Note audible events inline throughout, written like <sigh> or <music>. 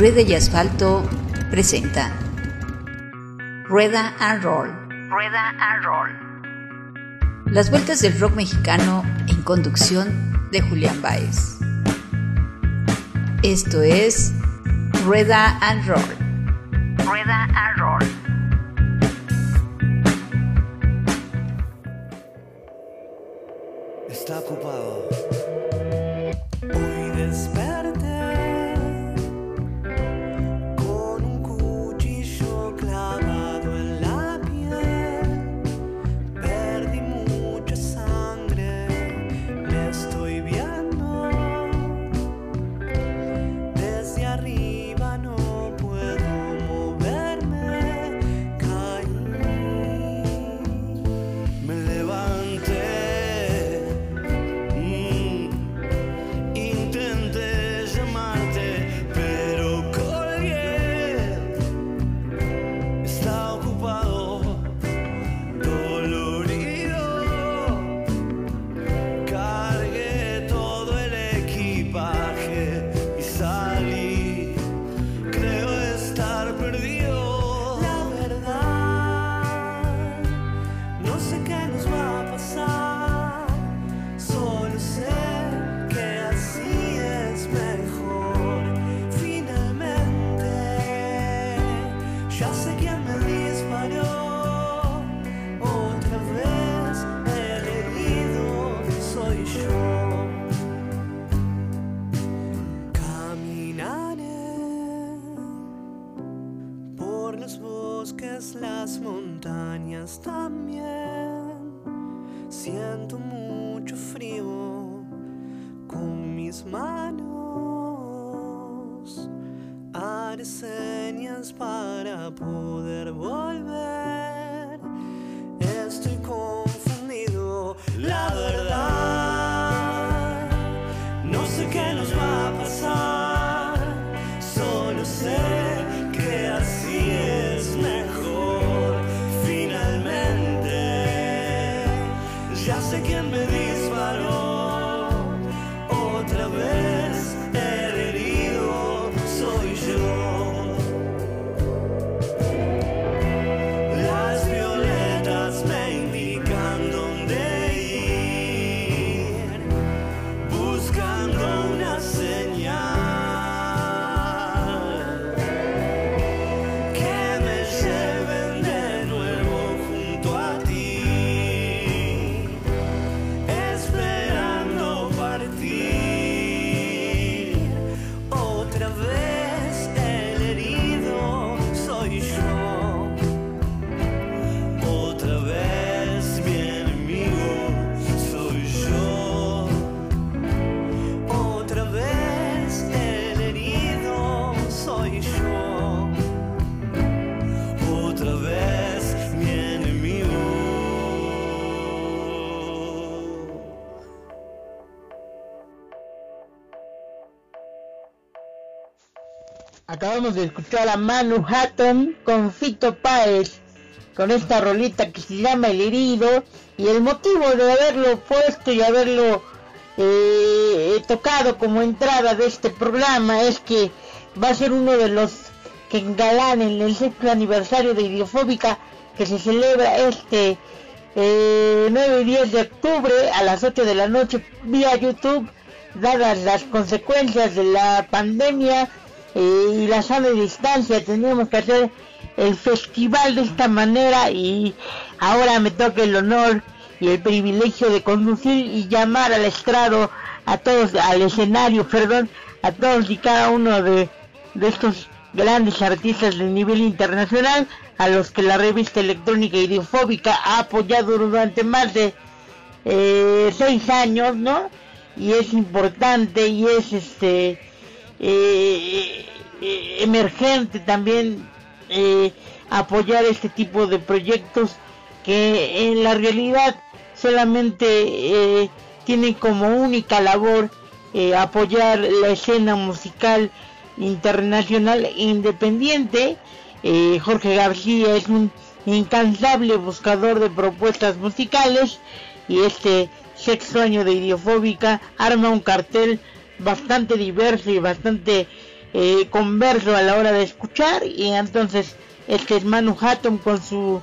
Rueda y Asfalto presenta Rueda and Roll. Rueda and Roll. Las vueltas del rock mexicano en conducción de Julián Baez. Esto es Rueda and Roll. Rueda Acabamos de escuchar a Manu Hatton con Fito Páez, con esta rolita que se llama El Herido, y el motivo de haberlo puesto y haberlo eh, tocado como entrada de este programa es que va a ser uno de los que engalanen el sexto aniversario de Idiofóbica que se celebra este eh, 9 y 10 de octubre a las 8 de la noche vía YouTube, dadas las consecuencias de la pandemia eh, y la sana distancia, teníamos que hacer el festival de esta manera y ahora me toca el honor y el privilegio de conducir y llamar al estrado a todos, al escenario, perdón, a todos y cada uno de, de estos grandes artistas de nivel internacional a los que la revista electrónica idiofóbica ha apoyado durante más de eh, seis años, ¿no? Y es importante y es este eh, eh, emergente también eh, apoyar este tipo de proyectos que en la realidad solamente tienen como única labor apoyar la escena musical internacional e independiente. Jorge García es un incansable buscador de propuestas musicales y este sexto año de Idiofóbica arma un cartel bastante diverso y bastante eh, converso a la hora de escuchar y entonces este es Manu Hatton con su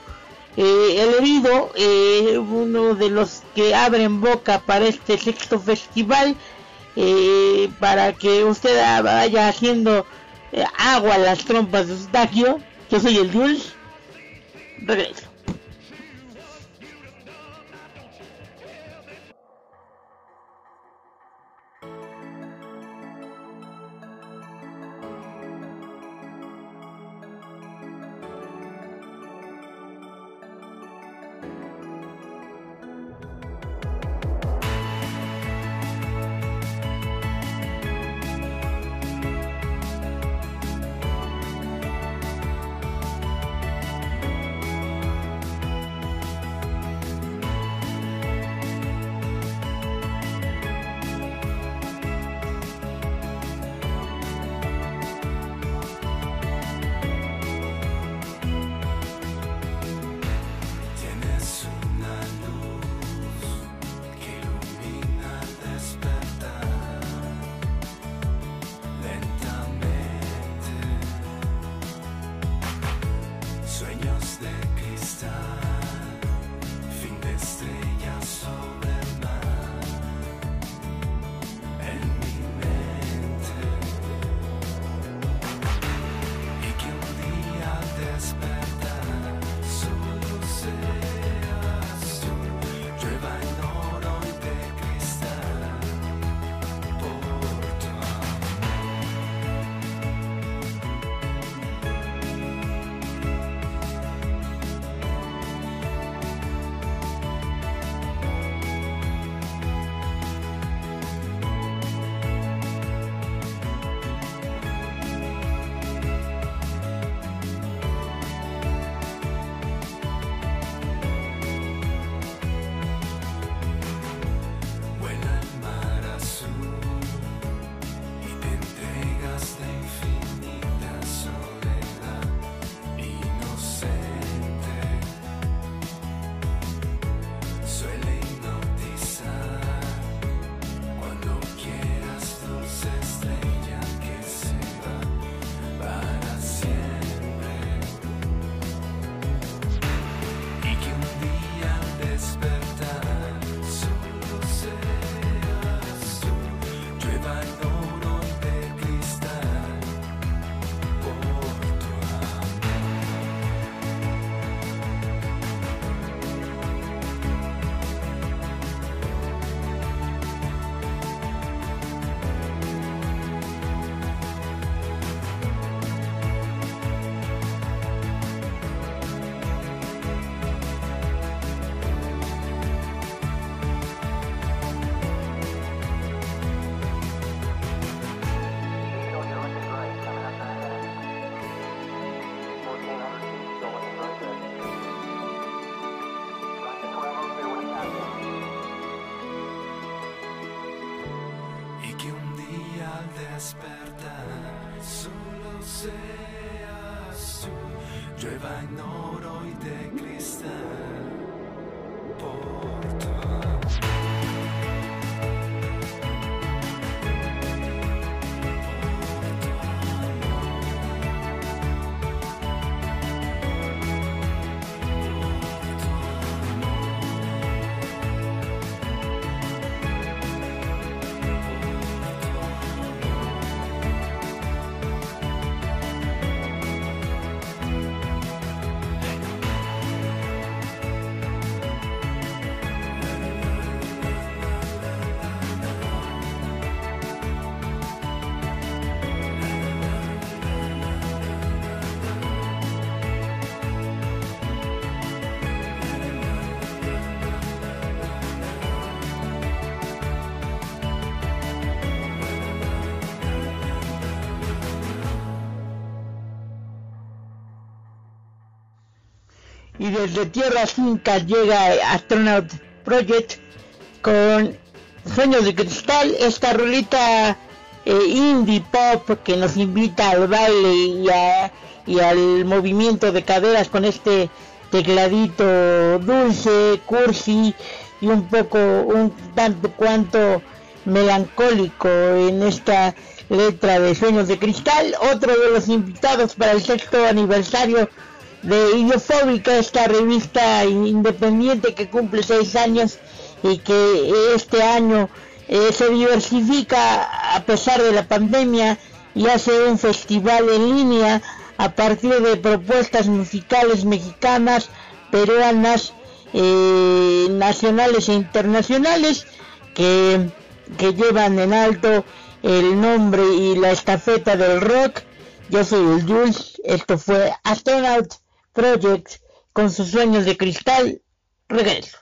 eh, El Herido, eh, uno de los que abren boca para este sexto festival, eh, para que usted vaya haciendo eh, agua a las trompas de Eustaquio. Yo soy el Jules. Regreso. Desde Tierras Incas llega Astronaut Project con Sueños de Cristal, esta rolita eh, indie pop que nos invita al baile y, a- y al movimiento de caderas con este tecladito dulce, cursi y un poco, un tanto cuanto melancólico en esta letra de Sueños de Cristal, otro de los invitados para el sexto aniversario de Idiofóbica, esta revista independiente que cumple seis años y que este año eh, se diversifica a pesar de la pandemia y hace un festival en línea a partir de propuestas musicales mexicanas, peruanas, eh, nacionales e internacionales que, que llevan en alto el nombre y la estafeta del rock. Yo soy el Jules, esto fue Astronaut Project con sus sueños de cristal. Regreso.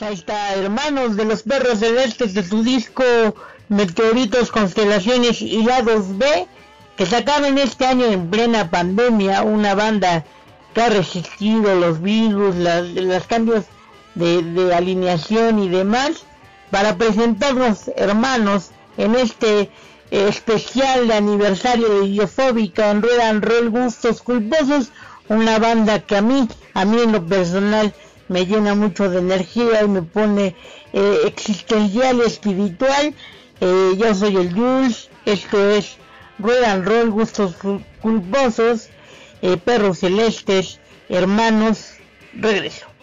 Ahí está, hermanos de los perros celestes de su disco Meteoritos, Constelaciones y Lados B, que sacaron este año en plena pandemia, una banda que ha resistido los virus, los cambios de, alineación y demás, para presentarnos, hermanos, en este especial de aniversario de Idiofóbica en Rueda Roll Gustos Culposos, una banda que a mí, a mí en lo personal, me llena mucho de energía y me pone eh, existencial espiritual. Eh, yo soy el Jules, esto es Ruedan Roll, Gustos Culposos, eh, Perros Celestes, Hermanos, regreso.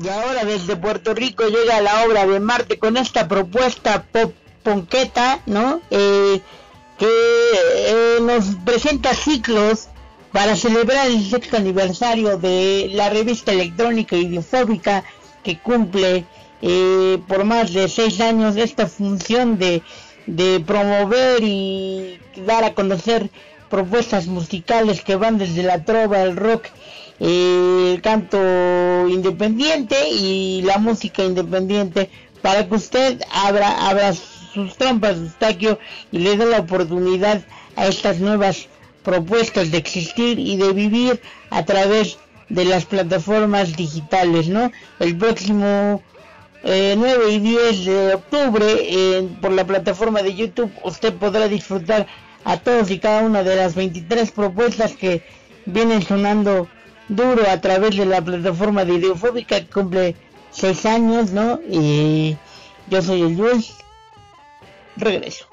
Y ahora desde Puerto Rico llega la obra de Marte con esta propuesta pop ponqueta, ¿no? Eh, que eh, nos presenta ciclos para celebrar el sexto aniversario de la revista electrónica idiofóbica que cumple eh, por más de seis años esta función de, de promover y dar a conocer propuestas musicales que van desde la trova, el rock, el canto independiente y la música independiente para que usted abra, abra sus trompas de estaquio y le dé la oportunidad a estas nuevas propuestas de existir y de vivir a través de las plataformas digitales, ¿no? El próximo 9 eh, y 10 de octubre por la plataforma de YouTube usted podrá disfrutar a todos y cada una de las 23 propuestas que vienen sonando duro a través de la plataforma de Ideofóbica que cumple 6 años, ¿no? Y yo soy el Jules. Regreso.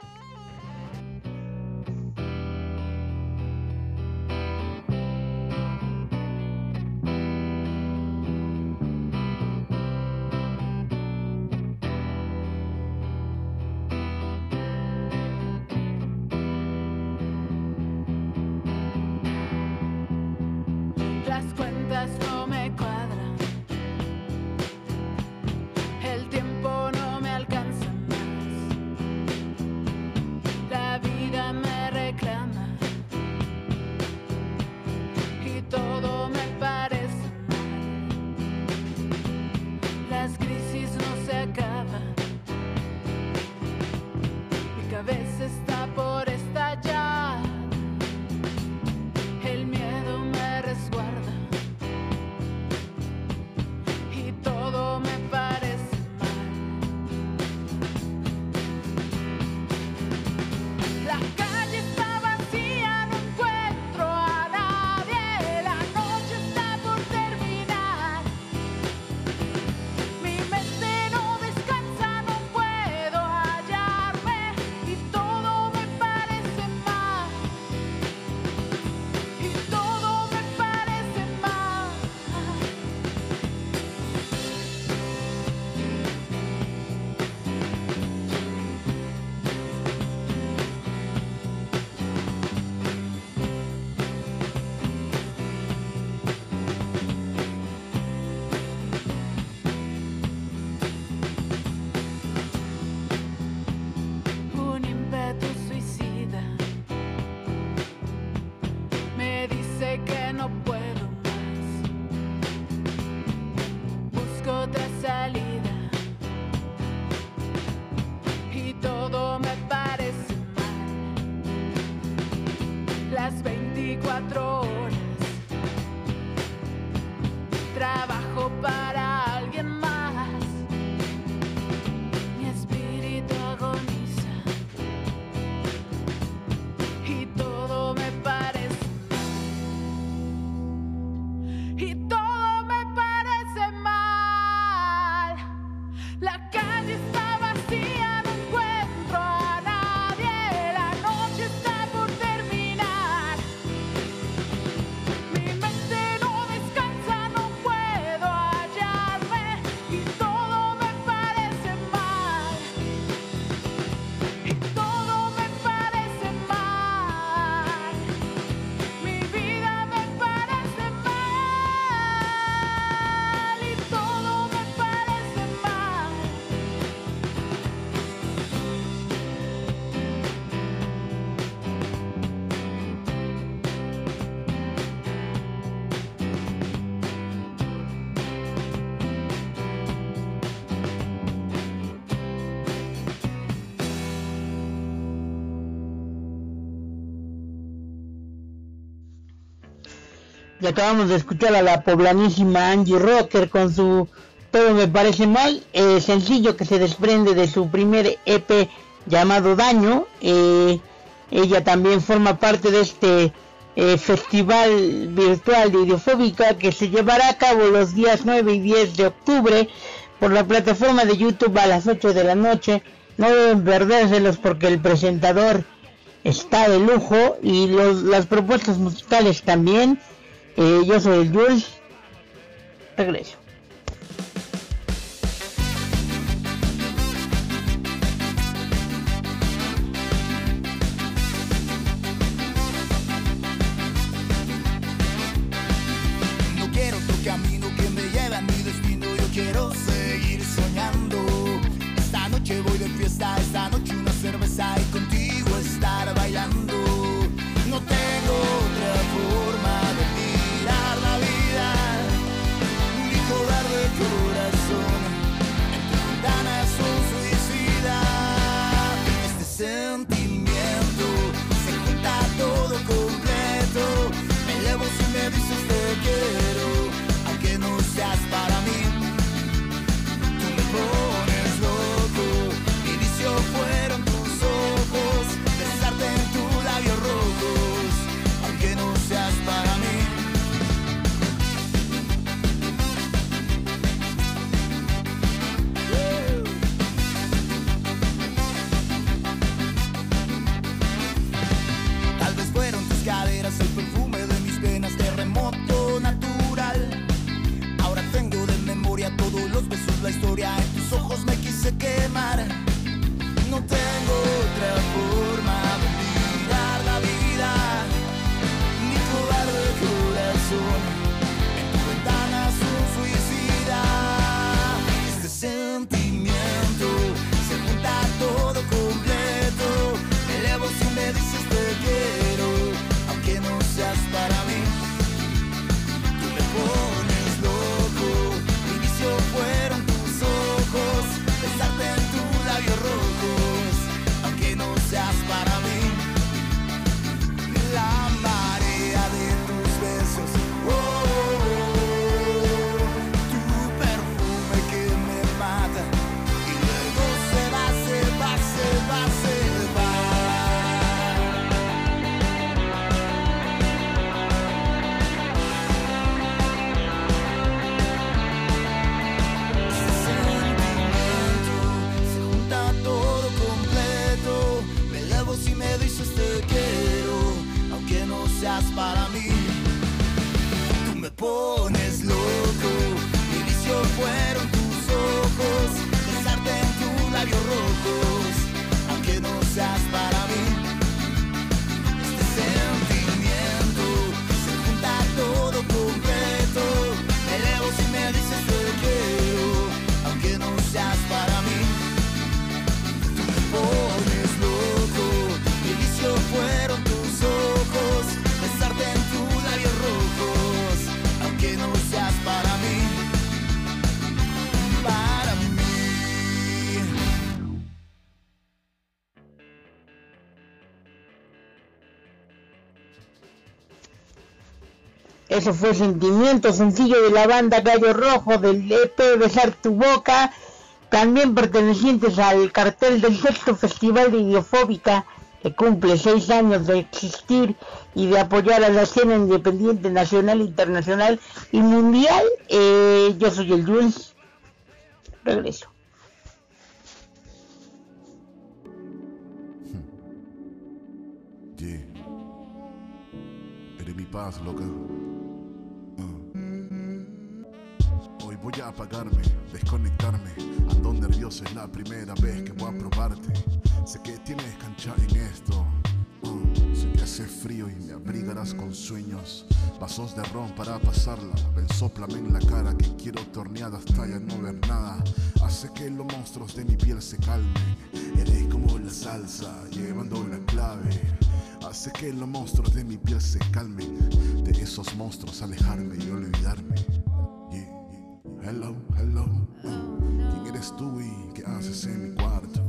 Y acabamos de escuchar a la poblanísima Angie Rocker con su Todo me parece mal, eh, sencillo que se desprende de su primer EP llamado Daño. Eh, ella también forma parte de este eh, festival virtual de Ideofóbica que se llevará a cabo los días 9 y 10 de octubre por la plataforma de YouTube a las 8 de la noche. No deben perdérselos porque el presentador está de lujo y las propuestas musicales también. Eh, yo soy el Jules. Regreso. Eso fue Sentimiento, sencillo de la banda Gallo Rojo del EP Besar tu Boca, también pertenecientes al cartel del sexto Festival de Idiofóbica, que cumple seis años de existir y de apoyar a la escena independiente nacional, internacional y mundial. Eh, yo soy el Jules. Regreso. Hmm. Yeah. Eres mi paz, loca. Voy a apagarme, desconectarme. Ando nervioso, es la primera vez que voy a probarte. Sé que tienes cancha en esto. Mm, sé que hace frío y me abrigarás con sueños. Vasos de ron para pasarla. Ven, soplame en la cara que quiero torneada hasta ya no ver nada. Hace que los monstruos de mi piel se calmen. Eres como la salsa, llevando la clave. Hace que los monstruos de mi piel se calmen. De esos monstruos alejarme y olvidarme. Hello, hello. Oh, no. ¿Quién eres tú y qué haces en mi cuarto?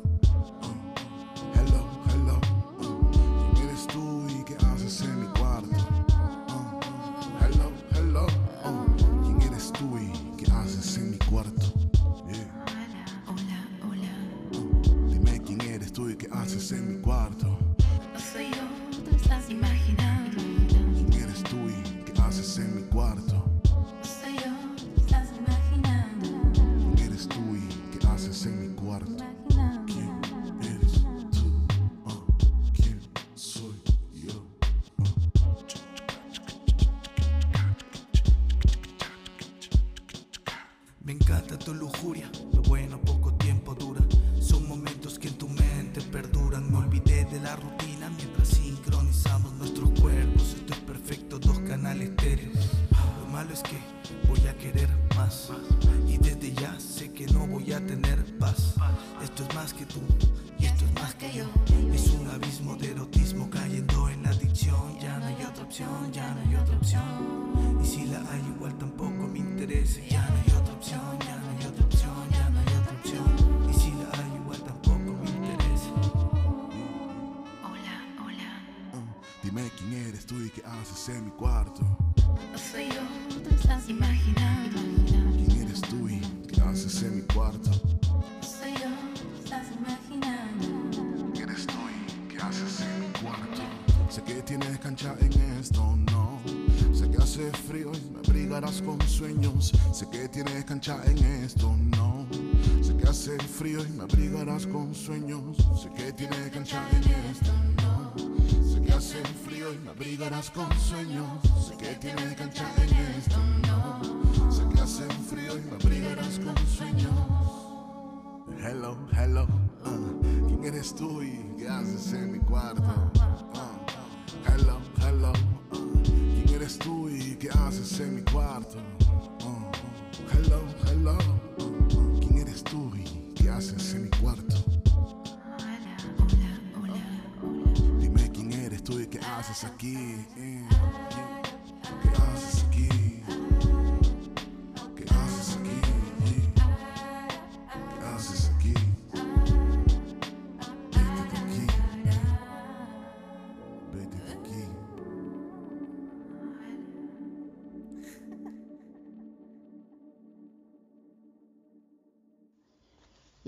Lo malo es que voy a querer más. Y desde ya sé que no voy a tener paz. Esto es más que tú y esto es más que yo. Es un abismo de erotismo cayendo en la adicción. Ya no hay otra opción, ya no hay otra opción. Y si la hay igual tampoco me interesa. Ya no hay otra opción, ya no hay otra opción. Eres tú y qué haces en mi cuarto. no soy yo, tú estás imaginando. ¿Quién eres tú y qué haces en mi cuarto? No soy yo, tú estás imaginando. ¿Quién eres tú y qué haces en mi cuarto? Sé que tienes cancha en esto, no. Sé que hace frío y me abrigarás con sueños. Sé que tienes cancha en esto, no. Sé que hace frío y me abrigarás con sueños. Sé que tienes cancha en esto, no. Que hace frío y me abrigarás con sueños. Sé que tienes cancha en esto, no. Sé que hace frío y me abrigarás con sueños. Hello, hello. uh, ¿Quién eres tú y qué haces en mi cuarto? Uh, hello, hello. uh, ¿Quién eres tú y qué haces en mi cuarto? Uh, hello, hello. uh, ¿Quién eres tú y qué haces en mi cuarto? Eres tú y qué haces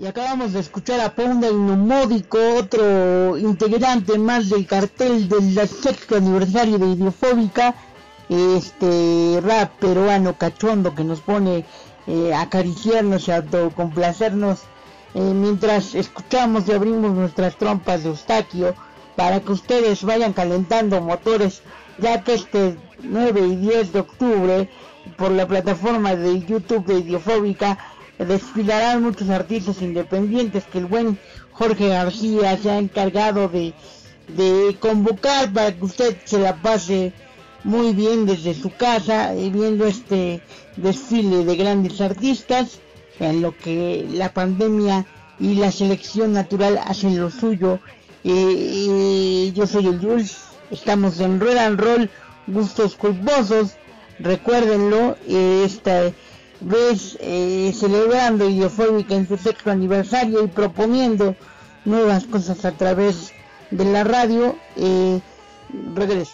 acabamos de escuchar a Pounda Innomódico, otro integrante más del cartel del sexto aniversario de Idiofóbica, este rap peruano cachondo que nos pone eh, a acariciarnos y a complacernos eh, mientras escuchamos y abrimos nuestras trompas de Eustaquio para que ustedes vayan calentando motores ya que este 9 y 10 de octubre por la plataforma de YouTube de Idiofóbica desfilarán muchos artistas independientes que el buen Jorge García se ha encargado de, convocar para que usted se la pase muy bien desde su casa y viendo este desfile de grandes artistas en lo que la pandemia y la selección natural hacen lo suyo. Eh, yo soy el Jules, estamos en Rueda and Roll, gustos culposos, recuérdenlo, esta vez eh, celebrando Idiofóbica en su sexto aniversario y proponiendo nuevas cosas a través de la radio. Eh, regreso.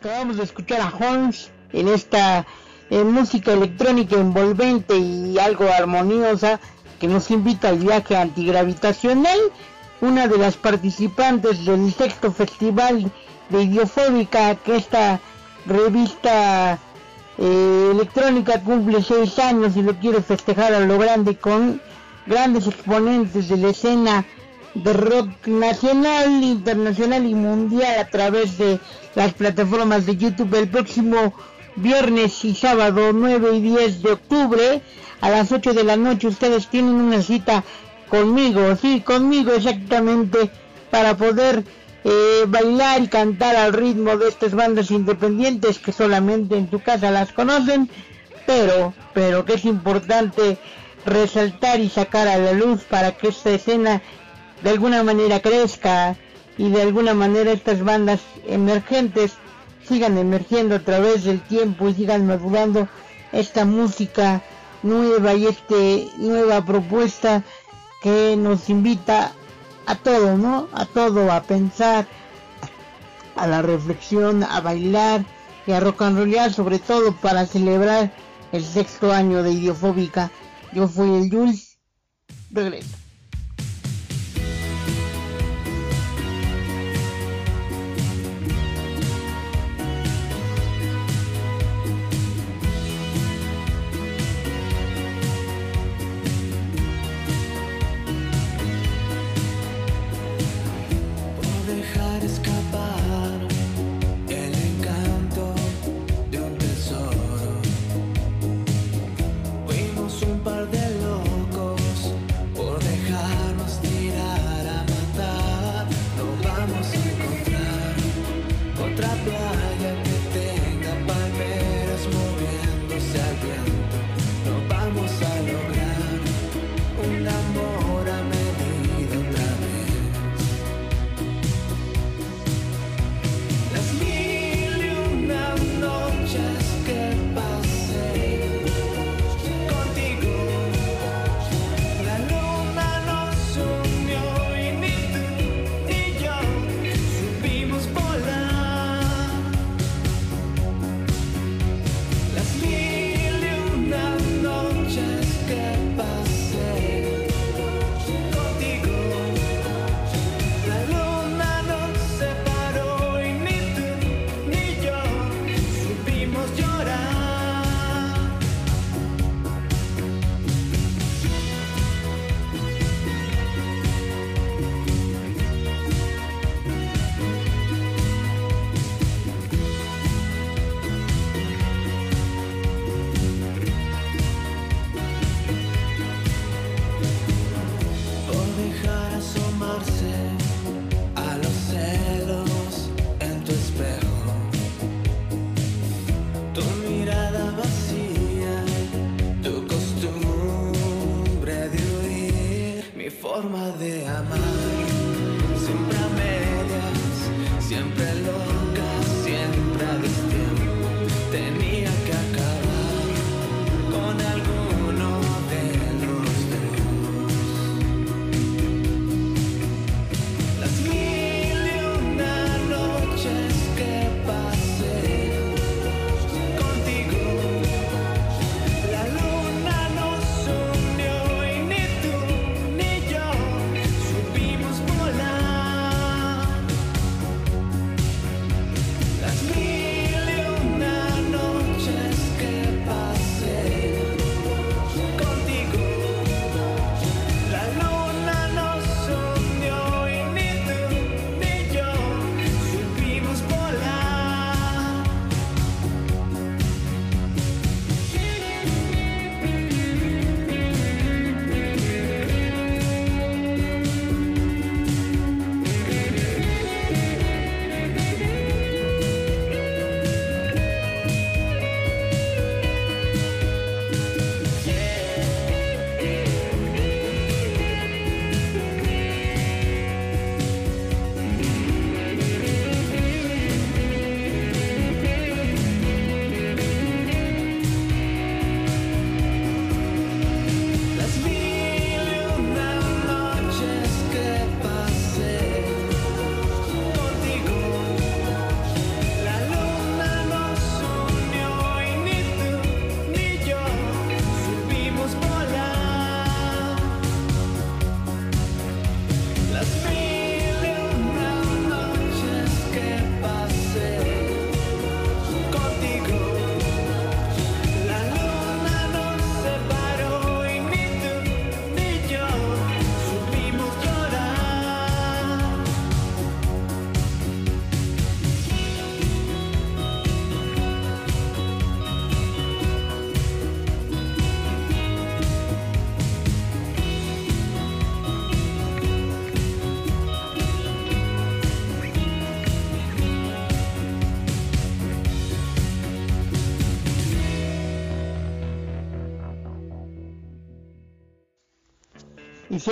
Acabamos de escuchar a Holmes en esta música electrónica envolvente y algo armoniosa que nos invita al viaje antigravitacional. Una de las participantes del sexto festival de Idiofóbica, que esta revista eh, electrónica cumple seis años y lo quiere festejar a lo grande con grandes exponentes de la escena de rock nacional, internacional y mundial a través de las plataformas de YouTube el próximo viernes y sábado 9 y 10 de octubre a las 8 de la noche ustedes tienen una cita conmigo, sí, conmigo exactamente para poder eh, bailar y cantar al ritmo de estas bandas independientes que solamente en tu casa las conocen, pero, pero que es importante resaltar y sacar a la luz para que esta escena de alguna manera crezca y de alguna manera estas bandas emergentes sigan emergiendo a través del tiempo y sigan madurando esta música nueva y este nueva propuesta que nos invita a todo, ¿no? A todo, a pensar, a la reflexión, a bailar y a rock and rollar, sobre todo para celebrar el sexto año de Idiofóbica. Yo fui el Jules. Regreso.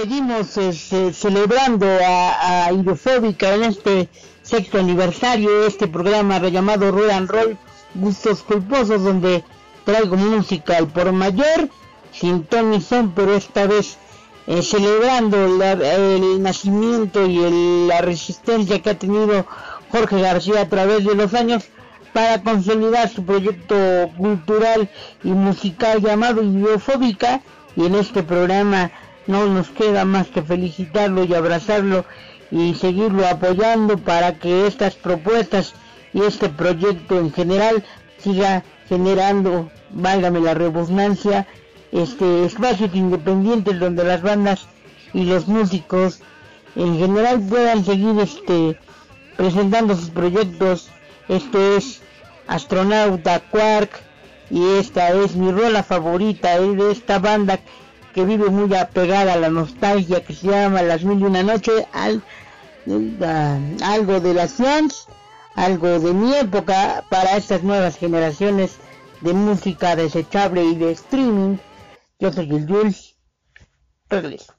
Seguimos este, celebrando a, a en este sexto aniversario de este programa llamado Roll and Roll Gustos Culposos donde traigo música al por mayor sin Tony Son pero esta vez eh, celebrando el nacimiento y la resistencia que ha tenido Jorge García a través de los años para consolidar su proyecto cultural y musical llamado Idiofóbica y en este programa no nos queda más que felicitarlo y abrazarlo y seguirlo apoyando para que estas propuestas y este proyecto en general siga generando, válgame la redundancia, este espacios independientes donde las bandas y los músicos en general puedan seguir este presentando sus proyectos. Este es Astronauta Quark y esta es mi rola favorita de esta banda que vive muy apegada a la nostalgia que se llama Las Mil y Una Noche, al, algo de las fans, algo de mi época para estas nuevas generaciones de música desechable y de streaming. Yo soy el Jules. Regreso.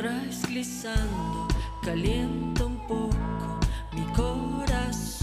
deslizando, calienta un poco mi corazón.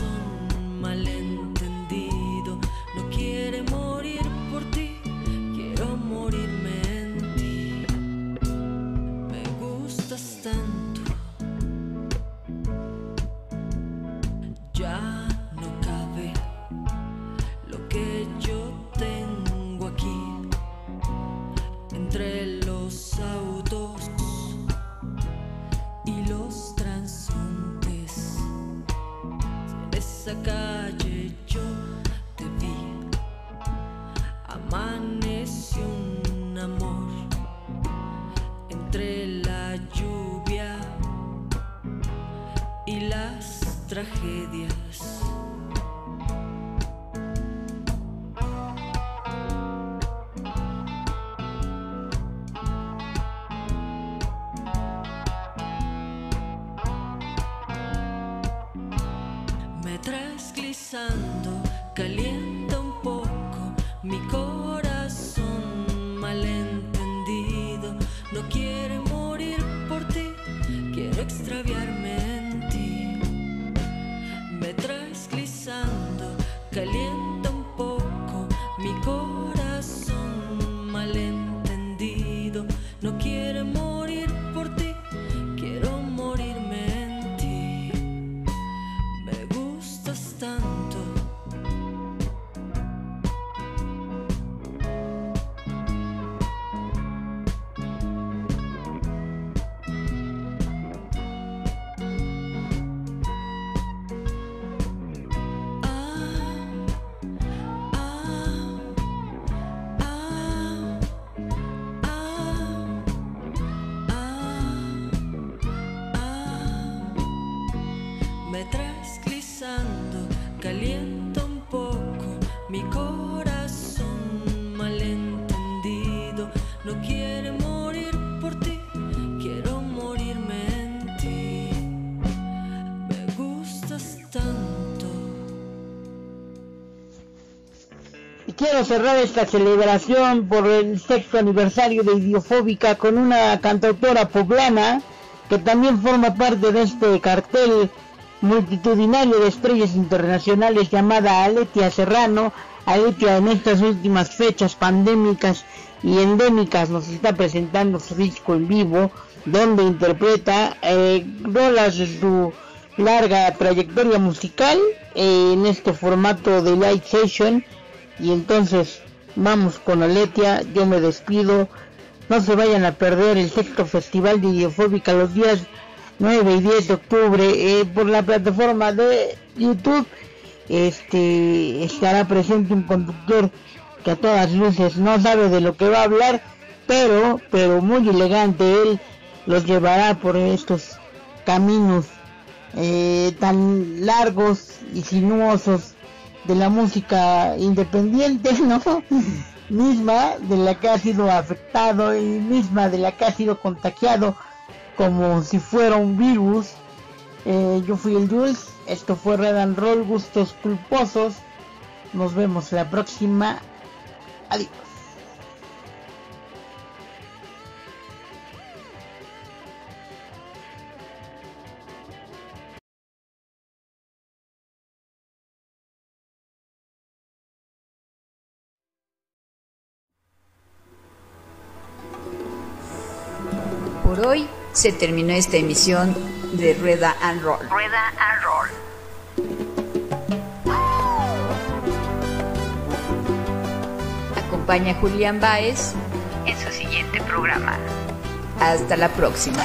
Quiero cerrar esta celebración por el sexto aniversario de Idiofóbica con una cantautora poblana que también forma parte de este cartel multitudinario de estrellas internacionales llamada Aletia Serrano. Aletia en estas últimas fechas pandémicas y endémicas nos está presentando su disco en vivo donde interpreta eh, de su larga trayectoria musical eh, en este formato de live session Y entonces vamos con Aletia, yo me despido. No se vayan a perder el sexto festival de Idiofóbica los días 9 y 10 de octubre eh, por la plataforma de YouTube. Este estará presente un conductor que a todas luces no sabe de lo que va a hablar, pero pero muy elegante él los llevará por estos caminos eh, tan largos y sinuosos de la música independiente, <laughs> ¿no? misma de la que ha sido afectado y misma de la que ha sido contagiado como si fuera un virus. Eh, yo fui el Jules, esto fue Red and Roll, gustos culposos. Nos vemos la próxima. Adiós. Se terminó esta emisión de Rueda and Roll. Rueda and Roll. Acompaña a Julián Baez en su siguiente programa. Hasta la próxima.